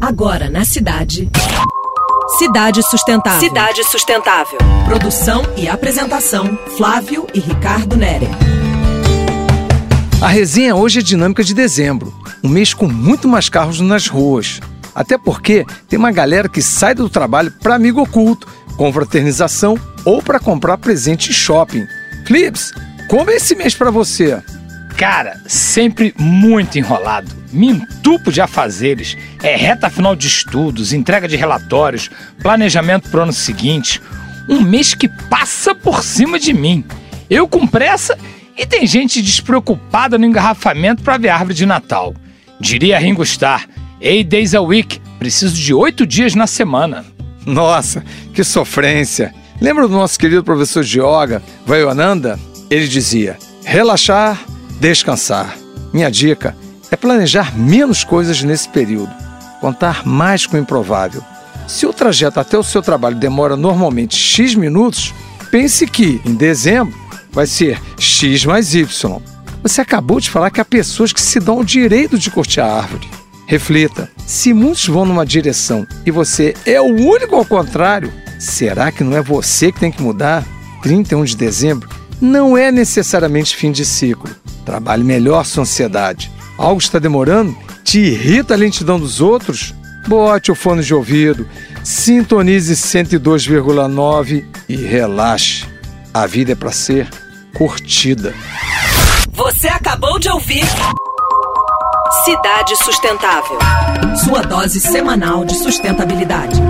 Agora na cidade. Cidade Sustentável. Cidade Sustentável. Produção e apresentação: Flávio e Ricardo Nere. A resenha hoje é dinâmica de dezembro, um mês com muito mais carros nas ruas. Até porque tem uma galera que sai do trabalho para amigo oculto, com fraternização ou para comprar presente em shopping. Flips, como é esse mês para você? Cara, sempre muito enrolado. Me entupo de afazeres. É reta final de estudos, entrega de relatórios, planejamento pro ano seguinte. Um mês que passa por cima de mim. Eu com pressa e tem gente despreocupada no engarrafamento para ver a árvore de Natal. Diria Ringo Starr, eight days a week, preciso de oito dias na semana. Nossa, que sofrência! Lembra do nosso querido professor de yoga, Vayananda? Ele dizia: relaxar, descansar. Minha dica é planejar menos coisas nesse período, contar mais com o improvável. Se o trajeto até o seu trabalho demora normalmente X minutos, pense que, em dezembro, vai ser X mais Y. Você acabou de falar que há pessoas que se dão o direito de curtir a árvore. Reflita: se muitos vão numa direção e você é o único ao contrário, será que não é você que tem que mudar? 31 de dezembro não é necessariamente fim de ciclo. Trabalhe melhor sua ansiedade. Algo está demorando? Te irrita a lentidão dos outros? Bote o fone de ouvido, sintonize 102,9 e relaxe. A vida é para ser curtida. Você acabou de ouvir Cidade Sustentável. Sua dose semanal de sustentabilidade.